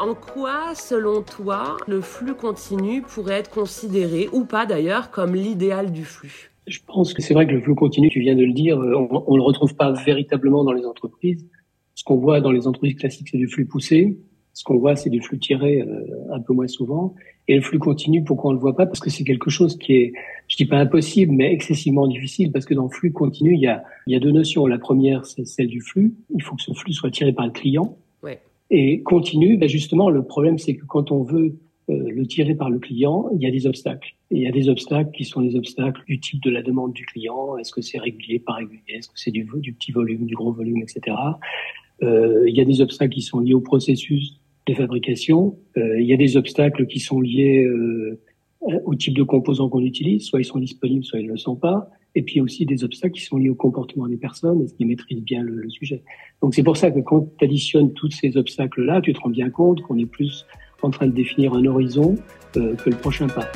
En quoi, selon toi, le flux continu pourrait être considéré, ou pas d'ailleurs, comme l'idéal du flux? Je pense que c'est vrai que le flux continu, tu viens de le dire, on ne le retrouve pas véritablement dans les entreprises. Ce qu'on voit dans les entreprises classiques, c'est du flux poussé. Ce qu'on voit, c'est du flux tiré euh, un peu moins souvent. Et le flux continu, pourquoi on le voit pas? Parce que c'est quelque chose qui est, je dis pas impossible, mais excessivement difficile. Parce que dans le flux continu, il y a, il y a deux notions. La première, c'est celle du flux. Il faut que ce flux soit tiré par le client. Ouais. Et continu, ben justement, le problème, c'est que quand on veut euh, le tirer par le client, il y a des obstacles. Il y a des obstacles qui sont les obstacles du type de la demande du client. Est-ce que c'est régulier, pas régulier? Est-ce que c'est du, du petit volume, du gros volume, etc. Euh, il y a des obstacles qui sont liés au processus de fabrication. Euh, il y a des obstacles qui sont liés euh, au type de composants qu'on utilise, soit ils sont disponibles, soit ils ne le sont pas. Et puis aussi des obstacles qui sont liés au comportement des personnes, est-ce qu'ils maîtrisent bien le, le sujet. Donc c'est pour ça que quand tu additionnes tous ces obstacles-là, tu te rends bien compte qu'on est plus en train de définir un horizon euh, que le prochain pas.